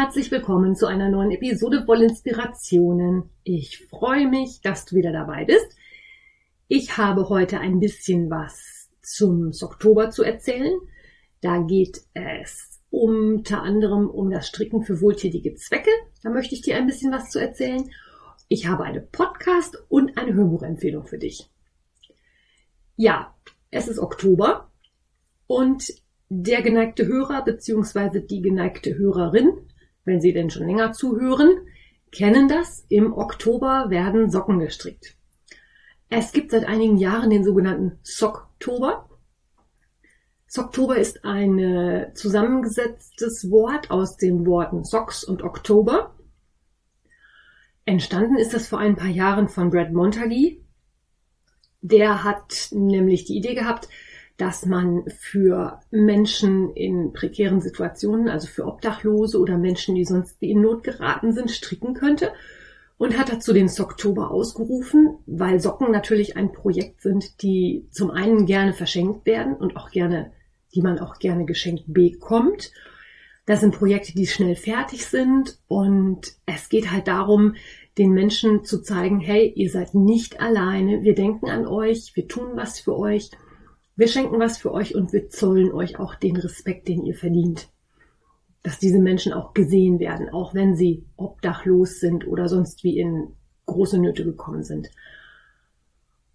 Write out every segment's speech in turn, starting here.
Herzlich willkommen zu einer neuen Episode voll Inspirationen. Ich freue mich, dass du wieder dabei bist. Ich habe heute ein bisschen was zum Oktober zu erzählen. Da geht es unter anderem um das Stricken für wohltätige Zwecke. Da möchte ich dir ein bisschen was zu erzählen. Ich habe eine Podcast- und eine Hörbuchempfehlung für dich. Ja, es ist Oktober und der geneigte Hörer bzw. die geneigte Hörerin, wenn sie denn schon länger zuhören, kennen das. Im Oktober werden Socken gestrickt. Es gibt seit einigen Jahren den sogenannten Socktober. Socktober ist ein zusammengesetztes Wort aus den Worten Socks und Oktober. Entstanden ist das vor ein paar Jahren von Brad Montague. Der hat nämlich die Idee gehabt, dass man für Menschen in prekären Situationen, also für Obdachlose oder Menschen, die sonst in Not geraten sind, stricken könnte. Und hat dazu den Socktober ausgerufen, weil Socken natürlich ein Projekt sind, die zum einen gerne verschenkt werden und auch gerne, die man auch gerne geschenkt bekommt. Das sind Projekte, die schnell fertig sind. Und es geht halt darum, den Menschen zu zeigen, hey, ihr seid nicht alleine, wir denken an euch, wir tun was für euch wir schenken was für euch und wir zollen euch auch den Respekt, den ihr verdient. Dass diese Menschen auch gesehen werden, auch wenn sie obdachlos sind oder sonst wie in große Nöte gekommen sind.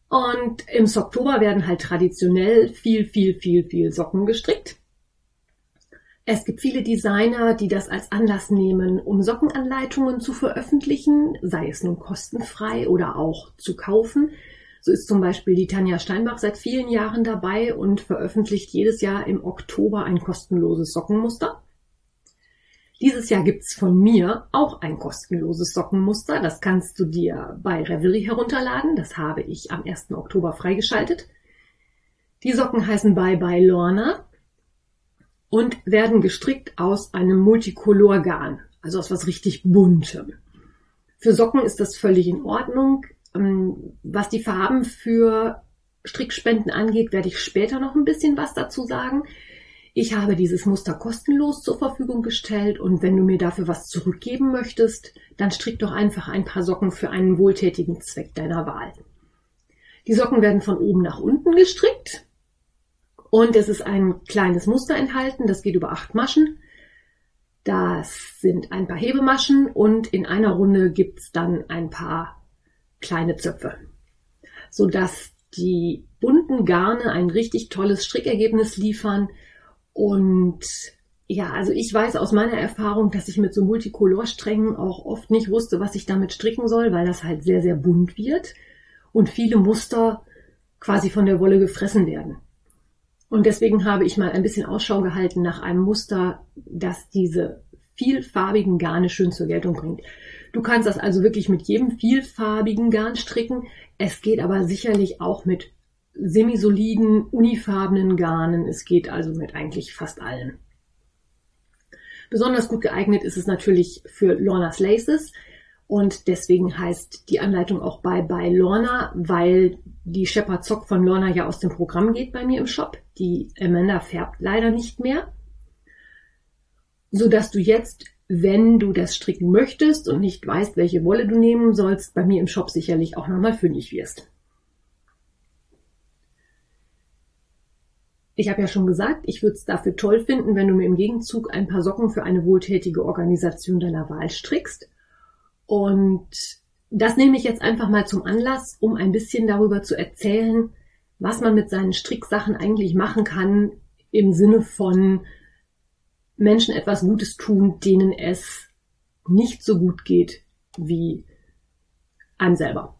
Und im Oktober werden halt traditionell viel, viel, viel, viel Socken gestrickt. Es gibt viele Designer, die das als Anlass nehmen, um Sockenanleitungen zu veröffentlichen, sei es nun kostenfrei oder auch zu kaufen. So ist zum Beispiel die Tanja Steinbach seit vielen Jahren dabei und veröffentlicht jedes Jahr im Oktober ein kostenloses Sockenmuster. Dieses Jahr gibt's von mir auch ein kostenloses Sockenmuster. Das kannst du dir bei Reverie herunterladen. Das habe ich am 1. Oktober freigeschaltet. Die Socken heißen Bye Bye Lorna und werden gestrickt aus einem Multicolor-Garn, also aus was richtig buntem. Für Socken ist das völlig in Ordnung. Ähm, was die Farben für Strickspenden angeht, werde ich später noch ein bisschen was dazu sagen. Ich habe dieses Muster kostenlos zur Verfügung gestellt und wenn du mir dafür was zurückgeben möchtest, dann strick doch einfach ein paar Socken für einen wohltätigen Zweck deiner Wahl. Die Socken werden von oben nach unten gestrickt und es ist ein kleines Muster enthalten, das geht über acht Maschen. Das sind ein paar Hebemaschen und in einer Runde gibt's dann ein paar kleine Zöpfe, sodass die bunten Garne ein richtig tolles Strickergebnis liefern. Und ja, also ich weiß aus meiner Erfahrung, dass ich mit so Multicolor-Strängen auch oft nicht wusste, was ich damit stricken soll, weil das halt sehr, sehr bunt wird und viele Muster quasi von der Wolle gefressen werden. Und deswegen habe ich mal ein bisschen Ausschau gehalten nach einem Muster, das diese vielfarbigen Garne schön zur Geltung bringt. Du kannst das also wirklich mit jedem vielfarbigen Garn stricken. Es geht aber sicherlich auch mit semisoliden, unifarbenen Garnen. Es geht also mit eigentlich fast allen. Besonders gut geeignet ist es natürlich für Lorna's Laces. Und deswegen heißt die Anleitung auch Bye Bye Lorna, weil die Shepard Zock von Lorna ja aus dem Programm geht bei mir im Shop. Die Amanda färbt leider nicht mehr. Sodass du jetzt wenn du das stricken möchtest und nicht weißt, welche Wolle du nehmen sollst, bei mir im Shop sicherlich auch nochmal fündig wirst. Ich habe ja schon gesagt, ich würde es dafür toll finden, wenn du mir im Gegenzug ein paar Socken für eine wohltätige Organisation deiner Wahl strickst. Und das nehme ich jetzt einfach mal zum Anlass, um ein bisschen darüber zu erzählen, was man mit seinen Stricksachen eigentlich machen kann im Sinne von Menschen etwas Gutes tun, denen es nicht so gut geht wie einem selber.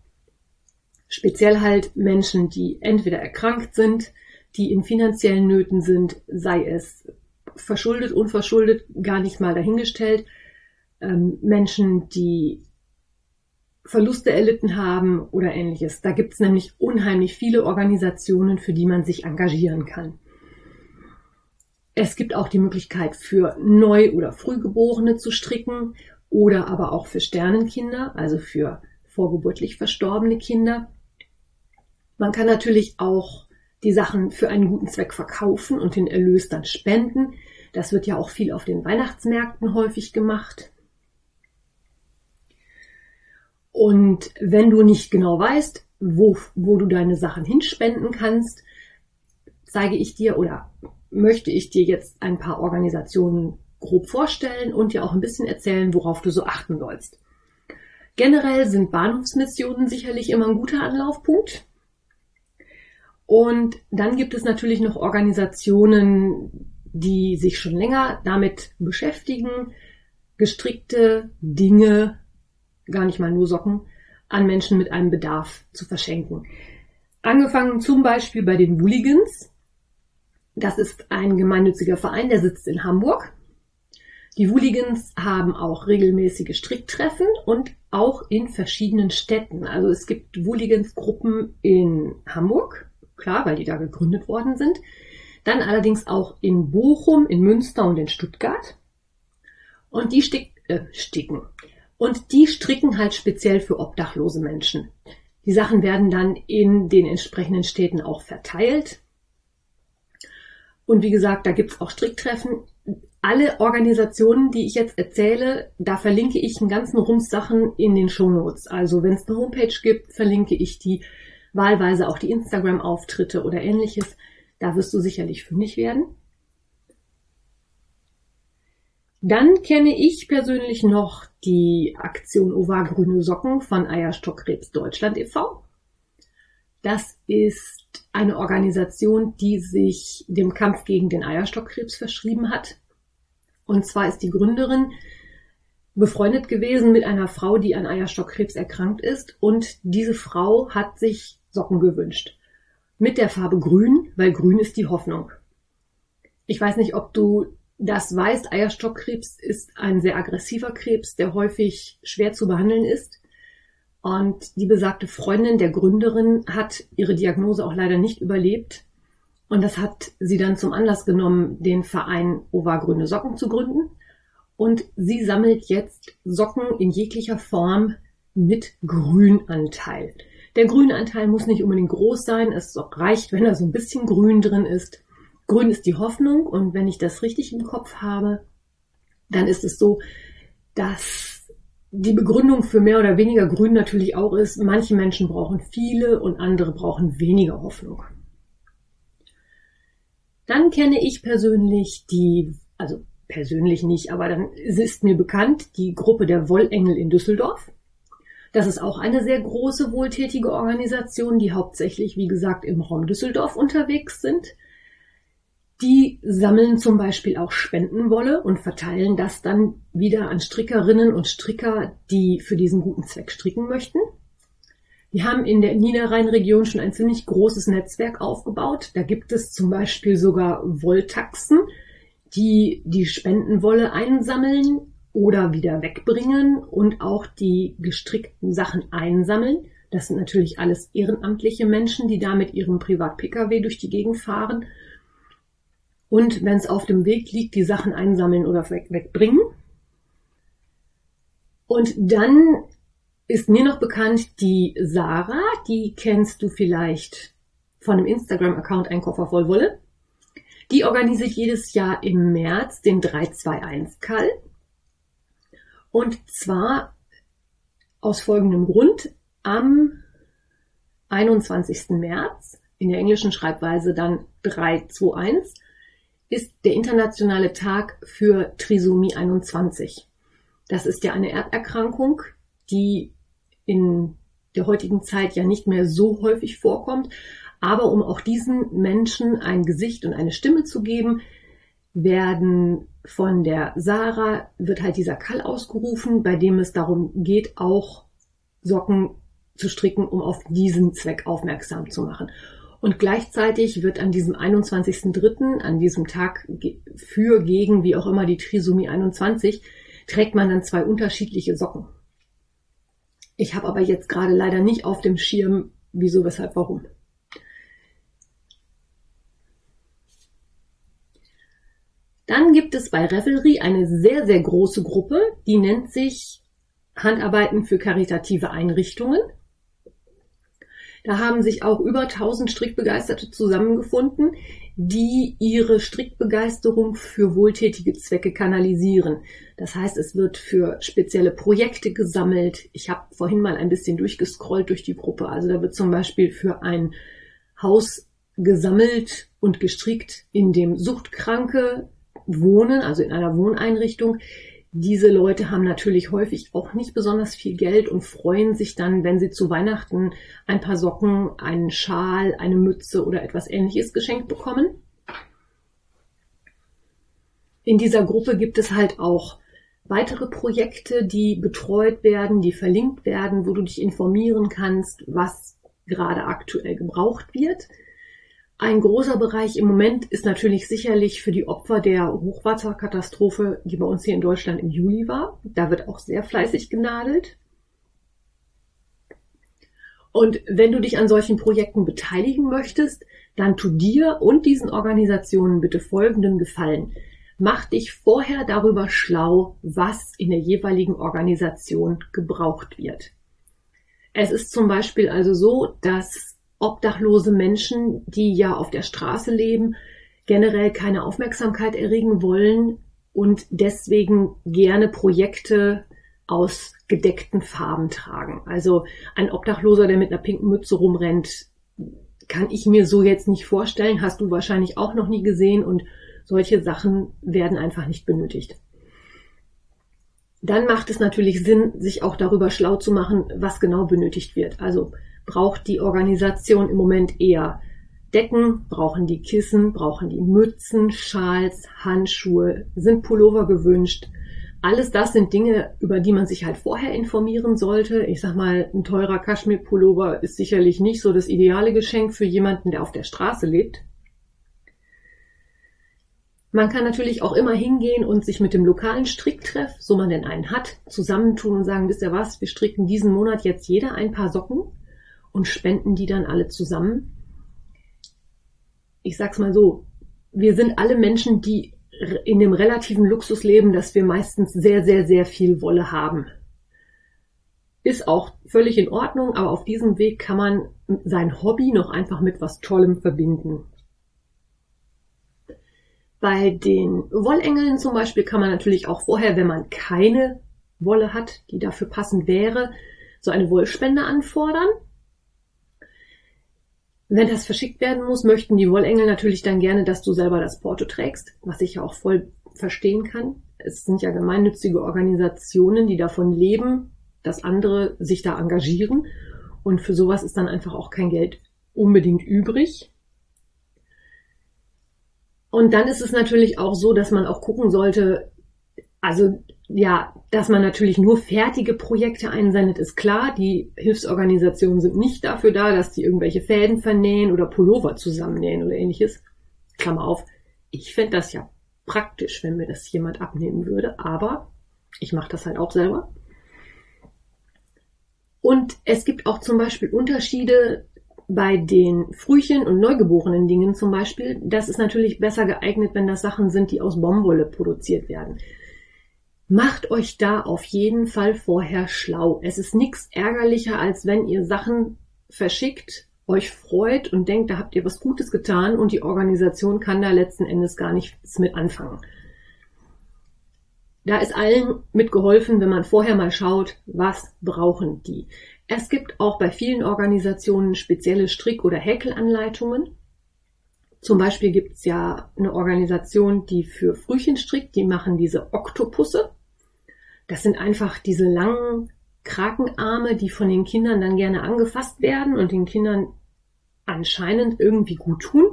Speziell halt Menschen, die entweder erkrankt sind, die in finanziellen Nöten sind, sei es verschuldet, unverschuldet, gar nicht mal dahingestellt. Ähm, Menschen, die Verluste erlitten haben oder ähnliches. Da gibt es nämlich unheimlich viele Organisationen, für die man sich engagieren kann. Es gibt auch die Möglichkeit für Neu- oder Frühgeborene zu stricken oder aber auch für Sternenkinder, also für vorgeburtlich verstorbene Kinder. Man kann natürlich auch die Sachen für einen guten Zweck verkaufen und den Erlös dann spenden. Das wird ja auch viel auf den Weihnachtsmärkten häufig gemacht. Und wenn du nicht genau weißt, wo, wo du deine Sachen hinspenden kannst, zeige ich dir oder möchte ich dir jetzt ein paar Organisationen grob vorstellen und dir auch ein bisschen erzählen, worauf du so achten sollst. Generell sind Bahnhofsmissionen sicherlich immer ein guter Anlaufpunkt. Und dann gibt es natürlich noch Organisationen, die sich schon länger damit beschäftigen, gestrickte Dinge gar nicht mal nur Socken, an Menschen mit einem Bedarf zu verschenken. Angefangen zum Beispiel bei den Wooligans. Das ist ein gemeinnütziger Verein, der sitzt in Hamburg. Die Wooligans haben auch regelmäßige Stricktreffen und auch in verschiedenen Städten. Also es gibt Wooligans-Gruppen in Hamburg, klar, weil die da gegründet worden sind. Dann allerdings auch in Bochum, in Münster und in Stuttgart. Und die stick, äh, sticken, und die stricken halt speziell für obdachlose Menschen. Die Sachen werden dann in den entsprechenden Städten auch verteilt. Und wie gesagt, da gibt's auch Stricktreffen. Alle Organisationen, die ich jetzt erzähle, da verlinke ich einen ganzen Rums Sachen in den Shownotes. Also wenn es eine Homepage gibt, verlinke ich die wahlweise auch die Instagram-Auftritte oder ähnliches. Da wirst du sicherlich fündig werden. Dann kenne ich persönlich noch die Aktion Ova Grüne Socken von Eierstockkrebs Deutschland e.V. Das ist eine Organisation, die sich dem Kampf gegen den Eierstockkrebs verschrieben hat. Und zwar ist die Gründerin befreundet gewesen mit einer Frau, die an Eierstockkrebs erkrankt ist. Und diese Frau hat sich Socken gewünscht. Mit der Farbe Grün, weil Grün ist die Hoffnung. Ich weiß nicht, ob du das weißt, Eierstockkrebs ist ein sehr aggressiver Krebs, der häufig schwer zu behandeln ist. Und die besagte Freundin der Gründerin hat ihre Diagnose auch leider nicht überlebt. Und das hat sie dann zum Anlass genommen, den Verein Ova Grüne Socken zu gründen. Und sie sammelt jetzt Socken in jeglicher Form mit Grünanteil. Der Grünanteil muss nicht unbedingt groß sein. Es reicht, wenn da so ein bisschen Grün drin ist. Grün ist die Hoffnung und wenn ich das richtig im Kopf habe, dann ist es so, dass die Begründung für mehr oder weniger Grün natürlich auch ist, manche Menschen brauchen viele und andere brauchen weniger Hoffnung. Dann kenne ich persönlich die, also persönlich nicht, aber dann ist mir bekannt, die Gruppe der Wollengel in Düsseldorf. Das ist auch eine sehr große, wohltätige Organisation, die hauptsächlich, wie gesagt, im Raum Düsseldorf unterwegs sind. Die sammeln zum Beispiel auch Spendenwolle und verteilen das dann wieder an Strickerinnen und Stricker, die für diesen guten Zweck stricken möchten. Die haben in der Niederrhein-Region schon ein ziemlich großes Netzwerk aufgebaut. Da gibt es zum Beispiel sogar Wolltaxen, die die Spendenwolle einsammeln oder wieder wegbringen und auch die gestrickten Sachen einsammeln. Das sind natürlich alles ehrenamtliche Menschen, die da mit ihrem Privat-Pkw durch die Gegend fahren und wenn es auf dem Weg liegt, die Sachen einsammeln oder weg, wegbringen. Und dann ist mir noch bekannt die Sarah, die kennst du vielleicht von einem Instagram-Account Ein Koffer voll Wolle. Die organisiert jedes Jahr im März den 321-Call. Und zwar aus folgendem Grund. Am 21. März, in der englischen Schreibweise dann 321, ist der internationale Tag für Trisomie 21. Das ist ja eine Erderkrankung, die in der heutigen Zeit ja nicht mehr so häufig vorkommt. Aber um auch diesen Menschen ein Gesicht und eine Stimme zu geben, werden von der Sarah, wird halt dieser Kall ausgerufen, bei dem es darum geht, auch Socken zu stricken, um auf diesen Zweck aufmerksam zu machen. Und gleichzeitig wird an diesem 21.03., an diesem Tag für, gegen, wie auch immer die Trisomie 21, trägt man dann zwei unterschiedliche Socken. Ich habe aber jetzt gerade leider nicht auf dem Schirm, wieso, weshalb, warum. Dann gibt es bei Revelry eine sehr, sehr große Gruppe, die nennt sich Handarbeiten für karitative Einrichtungen. Da haben sich auch über 1000 Strickbegeisterte zusammengefunden, die ihre Strickbegeisterung für wohltätige Zwecke kanalisieren. Das heißt, es wird für spezielle Projekte gesammelt. Ich habe vorhin mal ein bisschen durchgescrollt durch die Gruppe. Also da wird zum Beispiel für ein Haus gesammelt und gestrickt, in dem Suchtkranke wohnen, also in einer Wohneinrichtung. Diese Leute haben natürlich häufig auch nicht besonders viel Geld und freuen sich dann, wenn sie zu Weihnachten ein paar Socken, einen Schal, eine Mütze oder etwas ähnliches geschenkt bekommen. In dieser Gruppe gibt es halt auch weitere Projekte, die betreut werden, die verlinkt werden, wo du dich informieren kannst, was gerade aktuell gebraucht wird. Ein großer Bereich im Moment ist natürlich sicherlich für die Opfer der Hochwasserkatastrophe, die bei uns hier in Deutschland im Juli war. Da wird auch sehr fleißig genadelt. Und wenn du dich an solchen Projekten beteiligen möchtest, dann tu dir und diesen Organisationen bitte folgenden Gefallen. Mach dich vorher darüber schlau, was in der jeweiligen Organisation gebraucht wird. Es ist zum Beispiel also so, dass obdachlose Menschen, die ja auf der Straße leben, generell keine Aufmerksamkeit erregen wollen und deswegen gerne Projekte aus gedeckten Farben tragen. Also ein Obdachloser, der mit einer pinken Mütze rumrennt, kann ich mir so jetzt nicht vorstellen, hast du wahrscheinlich auch noch nie gesehen und solche Sachen werden einfach nicht benötigt. Dann macht es natürlich Sinn, sich auch darüber schlau zu machen, was genau benötigt wird. Also braucht die Organisation im Moment eher Decken, brauchen die Kissen, brauchen die Mützen, Schals, Handschuhe, sind Pullover gewünscht. Alles das sind Dinge, über die man sich halt vorher informieren sollte. Ich sag mal, ein teurer Kaschmir-Pullover ist sicherlich nicht so das ideale Geschenk für jemanden, der auf der Straße lebt. Man kann natürlich auch immer hingehen und sich mit dem lokalen Stricktreff, so man denn einen hat, zusammentun und sagen, wisst ihr was, wir stricken diesen Monat jetzt jeder ein paar Socken und spenden die dann alle zusammen. Ich sag's mal so, wir sind alle Menschen, die in dem relativen Luxus leben, dass wir meistens sehr, sehr, sehr viel Wolle haben. Ist auch völlig in Ordnung, aber auf diesem Weg kann man sein Hobby noch einfach mit was Tollem verbinden. Bei den Wollengeln zum Beispiel kann man natürlich auch vorher, wenn man keine Wolle hat, die dafür passend wäre, so eine Wollspende anfordern. Wenn das verschickt werden muss, möchten die Wollengel natürlich dann gerne, dass du selber das Porto trägst, was ich ja auch voll verstehen kann. Es sind ja gemeinnützige Organisationen, die davon leben, dass andere sich da engagieren. Und für sowas ist dann einfach auch kein Geld unbedingt übrig. Und dann ist es natürlich auch so, dass man auch gucken sollte, also ja, dass man natürlich nur fertige Projekte einsendet, ist klar. Die Hilfsorganisationen sind nicht dafür da, dass die irgendwelche Fäden vernähen oder Pullover zusammennähen oder ähnliches. Klammer auf. Ich fände das ja praktisch, wenn mir das jemand abnehmen würde, aber ich mache das halt auch selber. Und es gibt auch zum Beispiel Unterschiede bei den Frühchen und neugeborenen Dingen zum Beispiel. Das ist natürlich besser geeignet, wenn das Sachen sind, die aus Baumwolle produziert werden. Macht euch da auf jeden Fall vorher schlau. Es ist nichts ärgerlicher, als wenn ihr Sachen verschickt, euch freut und denkt, da habt ihr was Gutes getan und die Organisation kann da letzten Endes gar nichts mit anfangen. Da ist allen mitgeholfen, wenn man vorher mal schaut, was brauchen die. Es gibt auch bei vielen Organisationen spezielle Strick- oder Häkelanleitungen. Zum Beispiel gibt es ja eine Organisation, die für Frühchen strickt, die machen diese Oktopusse. Das sind einfach diese langen Krakenarme, die von den Kindern dann gerne angefasst werden und den Kindern anscheinend irgendwie gut tun.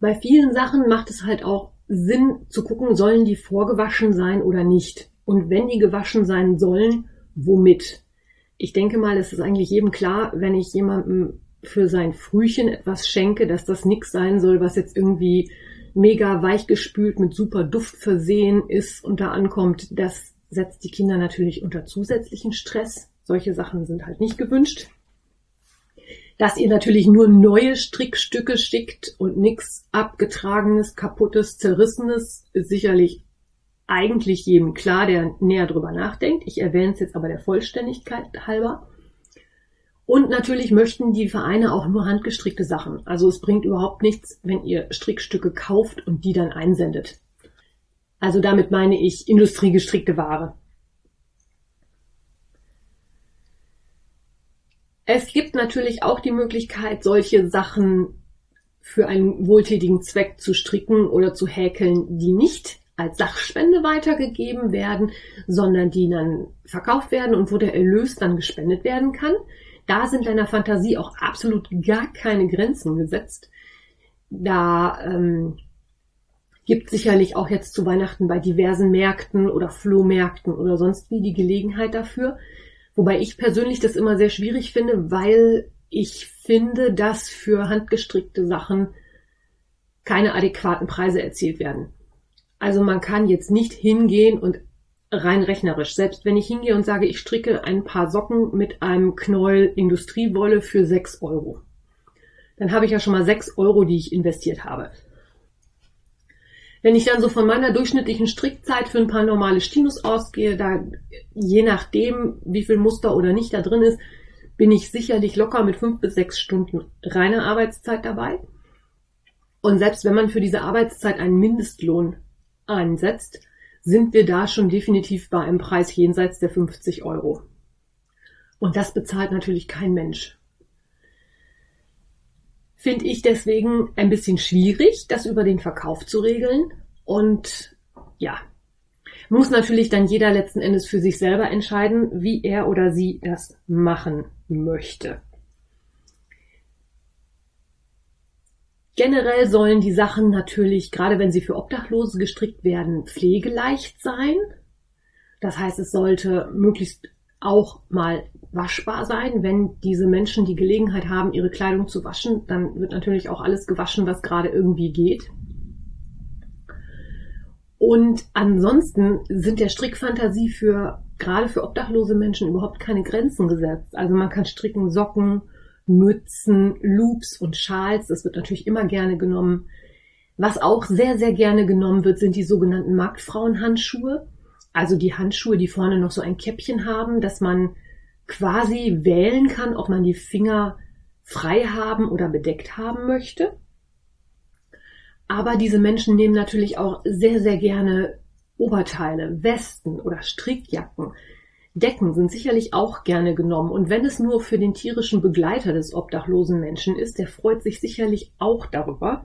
Bei vielen Sachen macht es halt auch Sinn zu gucken, sollen die vorgewaschen sein oder nicht. Und wenn die gewaschen sein sollen, womit? Ich denke mal, es ist eigentlich jedem klar, wenn ich jemandem für sein Frühchen etwas schenke, dass das nix sein soll, was jetzt irgendwie mega weichgespült mit super Duft versehen ist und da ankommt, das setzt die Kinder natürlich unter zusätzlichen Stress. Solche Sachen sind halt nicht gewünscht. Dass ihr natürlich nur neue Strickstücke schickt und nichts abgetragenes, kaputtes, zerrissenes, ist sicherlich eigentlich jedem klar, der näher drüber nachdenkt. Ich erwähne es jetzt aber der Vollständigkeit halber. Und natürlich möchten die Vereine auch nur handgestrickte Sachen. Also es bringt überhaupt nichts, wenn ihr Strickstücke kauft und die dann einsendet. Also damit meine ich industriegestrickte Ware. Es gibt natürlich auch die Möglichkeit, solche Sachen für einen wohltätigen Zweck zu stricken oder zu häkeln, die nicht als Sachspende weitergegeben werden, sondern die dann verkauft werden und wo der Erlös dann gespendet werden kann. Da sind deiner Fantasie auch absolut gar keine Grenzen gesetzt. Da ähm, gibt sicherlich auch jetzt zu Weihnachten bei diversen Märkten oder Flohmärkten oder sonst wie die Gelegenheit dafür. Wobei ich persönlich das immer sehr schwierig finde, weil ich finde, dass für handgestrickte Sachen keine adäquaten Preise erzielt werden. Also man kann jetzt nicht hingehen und rein rechnerisch, selbst wenn ich hingehe und sage, ich stricke ein paar Socken mit einem Knäuel Industriewolle für sechs Euro, dann habe ich ja schon mal sechs Euro, die ich investiert habe. Wenn ich dann so von meiner durchschnittlichen Strickzeit für ein paar normale Stinus ausgehe, da je nachdem, wie viel Muster oder nicht da drin ist, bin ich sicherlich locker mit fünf bis sechs Stunden reiner Arbeitszeit dabei. Und selbst wenn man für diese Arbeitszeit einen Mindestlohn einsetzt, sind wir da schon definitiv bei einem Preis jenseits der 50 Euro. Und das bezahlt natürlich kein Mensch. Finde ich deswegen ein bisschen schwierig, das über den Verkauf zu regeln. Und ja, muss natürlich dann jeder letzten Endes für sich selber entscheiden, wie er oder sie das machen möchte. Generell sollen die Sachen natürlich, gerade wenn sie für Obdachlose gestrickt werden, pflegeleicht sein. Das heißt, es sollte möglichst auch mal waschbar sein. Wenn diese Menschen die Gelegenheit haben, ihre Kleidung zu waschen, dann wird natürlich auch alles gewaschen, was gerade irgendwie geht. Und ansonsten sind der Strickfantasie für gerade für obdachlose Menschen überhaupt keine Grenzen gesetzt. Also man kann stricken Socken, Mützen, Loops und Schals. Das wird natürlich immer gerne genommen. Was auch sehr, sehr gerne genommen wird, sind die sogenannten Marktfrauenhandschuhe. Also die Handschuhe, die vorne noch so ein Käppchen haben, dass man quasi wählen kann, ob man die Finger frei haben oder bedeckt haben möchte. Aber diese Menschen nehmen natürlich auch sehr, sehr gerne Oberteile, Westen oder Strickjacken. Decken sind sicherlich auch gerne genommen. Und wenn es nur für den tierischen Begleiter des obdachlosen Menschen ist, der freut sich sicherlich auch darüber.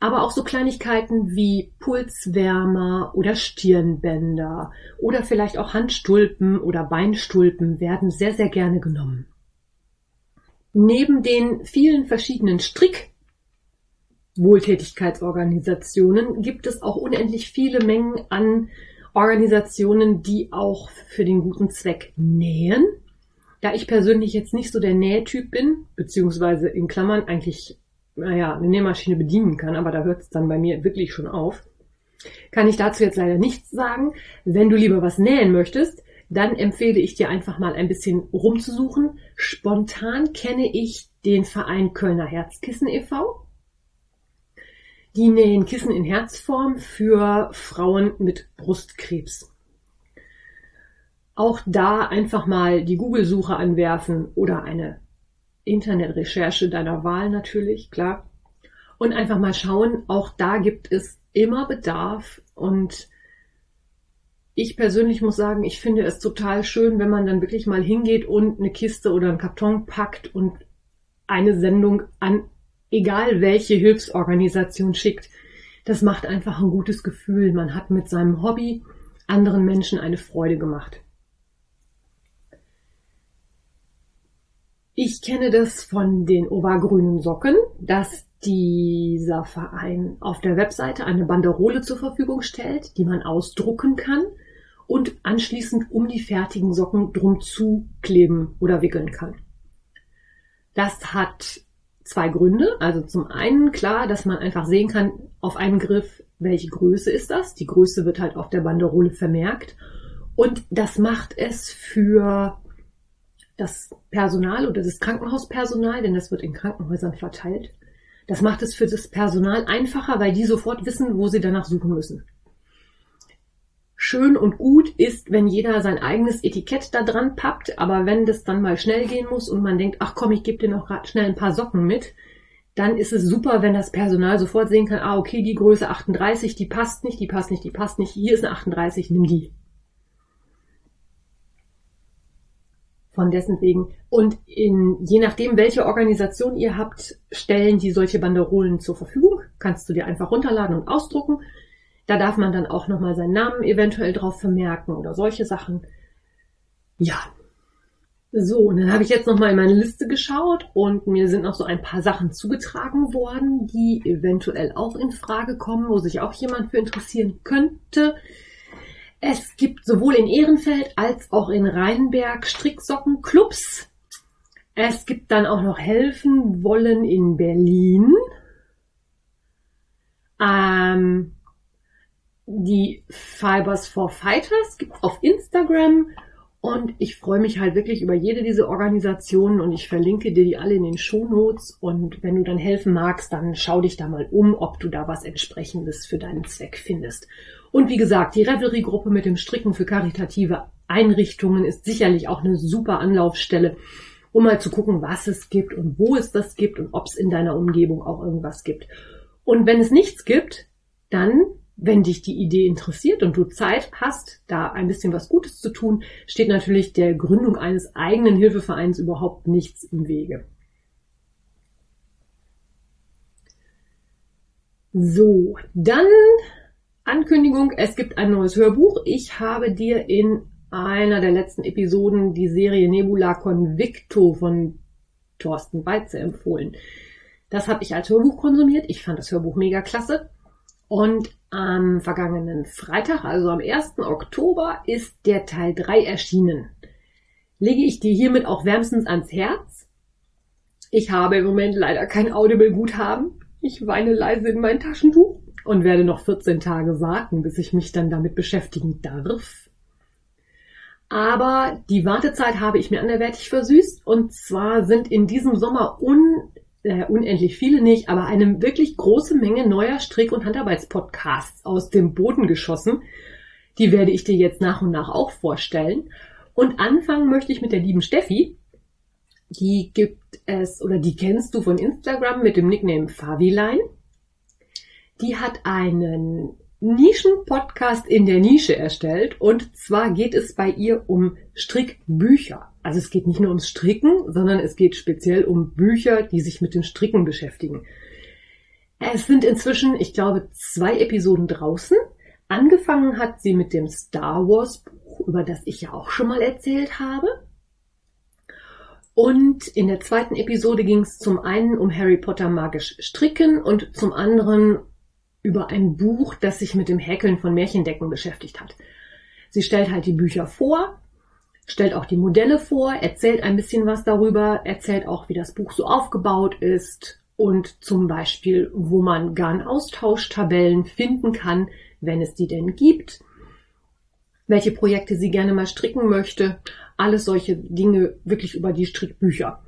Aber auch so Kleinigkeiten wie Pulswärmer oder Stirnbänder oder vielleicht auch Handstulpen oder Beinstulpen werden sehr, sehr gerne genommen. Neben den vielen verschiedenen Strick Wohltätigkeitsorganisationen gibt es auch unendlich viele Mengen an Organisationen, die auch für den guten Zweck nähen. Da ich persönlich jetzt nicht so der Nähtyp bin, beziehungsweise in Klammern eigentlich, naja, eine Nähmaschine bedienen kann, aber da hört es dann bei mir wirklich schon auf, kann ich dazu jetzt leider nichts sagen. Wenn du lieber was nähen möchtest, dann empfehle ich dir einfach mal ein bisschen rumzusuchen. Spontan kenne ich den Verein Kölner Herzkissen e.V. Die nähen Kissen in Herzform für Frauen mit Brustkrebs. Auch da einfach mal die Google-Suche anwerfen oder eine Internetrecherche deiner Wahl natürlich, klar. Und einfach mal schauen, auch da gibt es immer Bedarf und ich persönlich muss sagen, ich finde es total schön, wenn man dann wirklich mal hingeht und eine Kiste oder einen Karton packt und eine Sendung an egal welche Hilfsorganisation schickt. Das macht einfach ein gutes Gefühl. Man hat mit seinem Hobby anderen Menschen eine Freude gemacht. Ich kenne das von den Obergrünen Socken, dass dieser Verein auf der Webseite eine Banderole zur Verfügung stellt, die man ausdrucken kann und anschließend um die fertigen Socken drum zukleben oder wickeln kann. Das hat zwei Gründe. Also zum einen klar, dass man einfach sehen kann auf einen Griff, welche Größe ist das. Die Größe wird halt auf der Banderole vermerkt. Und das macht es für das Personal oder das Krankenhauspersonal, denn das wird in Krankenhäusern verteilt. Das macht es für das Personal einfacher, weil die sofort wissen, wo sie danach suchen müssen. Schön und gut ist, wenn jeder sein eigenes Etikett da dran pappt, aber wenn das dann mal schnell gehen muss und man denkt, ach komm, ich gebe dir noch schnell ein paar Socken mit, dann ist es super, wenn das Personal sofort sehen kann, ah, okay, die Größe 38, die passt nicht, die passt nicht, die passt nicht, hier ist eine 38, nimm die. Von dessen wegen. Und in, je nachdem, welche Organisation ihr habt, stellen die solche Banderolen zur Verfügung. Kannst du dir einfach runterladen und ausdrucken. Da darf man dann auch nochmal seinen Namen eventuell drauf vermerken oder solche Sachen. Ja, so, und dann habe ich jetzt nochmal in meine Liste geschaut und mir sind noch so ein paar Sachen zugetragen worden, die eventuell auch in Frage kommen, wo sich auch jemand für interessieren könnte. Es gibt sowohl in Ehrenfeld als auch in Rheinberg Stricksockenclubs. Es gibt dann auch noch Helfen wollen in Berlin. Ähm, die Fibers for Fighters gibt auf Instagram und ich freue mich halt wirklich über jede dieser Organisationen und ich verlinke dir die alle in den Shownotes. Und wenn du dann helfen magst, dann schau dich da mal um, ob du da was entsprechendes für deinen Zweck findest. Und wie gesagt, die Revelry-Gruppe mit dem Stricken für karitative Einrichtungen ist sicherlich auch eine super Anlaufstelle, um mal zu gucken, was es gibt und wo es das gibt und ob es in deiner Umgebung auch irgendwas gibt. Und wenn es nichts gibt, dann wenn dich die Idee interessiert und du Zeit hast, da ein bisschen was Gutes zu tun, steht natürlich der Gründung eines eigenen Hilfevereins überhaupt nichts im Wege. So, dann Ankündigung, es gibt ein neues Hörbuch. Ich habe dir in einer der letzten Episoden die Serie Nebula Convicto von Thorsten Weitze empfohlen. Das habe ich als Hörbuch konsumiert. Ich fand das Hörbuch mega klasse. Und am vergangenen Freitag, also am 1. Oktober, ist der Teil 3 erschienen. Lege ich dir hiermit auch wärmstens ans Herz. Ich habe im Moment leider kein Audible-Guthaben. Ich weine leise in mein Taschentuch und werde noch 14 Tage warten, bis ich mich dann damit beschäftigen darf. Aber die Wartezeit habe ich mir anderweitig versüßt. Und zwar sind in diesem Sommer un äh, unendlich viele nicht, aber eine wirklich große Menge neuer Strick- und Handarbeitspodcasts aus dem Boden geschossen. Die werde ich dir jetzt nach und nach auch vorstellen. Und anfangen möchte ich mit der lieben Steffi. Die gibt es, oder die kennst du von Instagram mit dem Nickname Faviline. Die hat einen Nischen-Podcast in der Nische erstellt. Und zwar geht es bei ihr um Strickbücher. Also es geht nicht nur ums Stricken, sondern es geht speziell um Bücher, die sich mit dem Stricken beschäftigen. Es sind inzwischen, ich glaube, zwei Episoden draußen. Angefangen hat sie mit dem Star Wars Buch, über das ich ja auch schon mal erzählt habe. Und in der zweiten Episode ging es zum einen um Harry Potter magisch stricken und zum anderen über ein Buch, das sich mit dem Häkeln von Märchendecken beschäftigt hat. Sie stellt halt die Bücher vor stellt auch die Modelle vor, erzählt ein bisschen was darüber, erzählt auch, wie das Buch so aufgebaut ist und zum Beispiel, wo man Garnaustauschtabellen finden kann, wenn es die denn gibt, welche Projekte sie gerne mal stricken möchte, alles solche Dinge wirklich über die Strickbücher.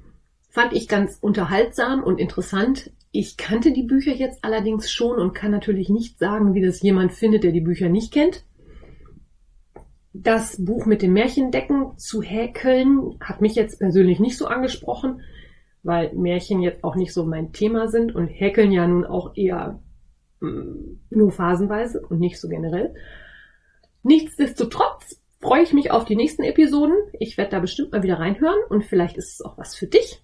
Fand ich ganz unterhaltsam und interessant. Ich kannte die Bücher jetzt allerdings schon und kann natürlich nicht sagen, wie das jemand findet, der die Bücher nicht kennt. Das Buch mit den Märchendecken zu häkeln hat mich jetzt persönlich nicht so angesprochen, weil Märchen jetzt auch nicht so mein Thema sind und häkeln ja nun auch eher mm, nur phasenweise und nicht so generell. Nichtsdestotrotz freue ich mich auf die nächsten Episoden. Ich werde da bestimmt mal wieder reinhören und vielleicht ist es auch was für dich,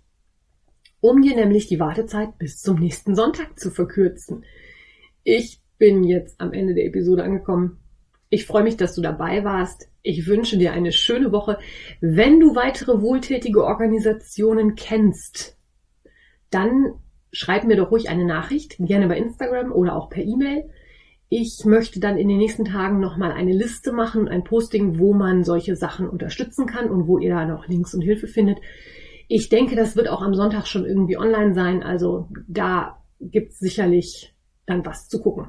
um dir nämlich die Wartezeit bis zum nächsten Sonntag zu verkürzen. Ich bin jetzt am Ende der Episode angekommen. Ich freue mich, dass du dabei warst. Ich wünsche dir eine schöne Woche. Wenn du weitere wohltätige Organisationen kennst, dann schreib mir doch ruhig eine Nachricht, gerne bei Instagram oder auch per E-Mail. Ich möchte dann in den nächsten Tagen nochmal eine Liste machen, ein Posting, wo man solche Sachen unterstützen kann und wo ihr da noch Links und Hilfe findet. Ich denke, das wird auch am Sonntag schon irgendwie online sein, also da gibt's sicherlich dann was zu gucken.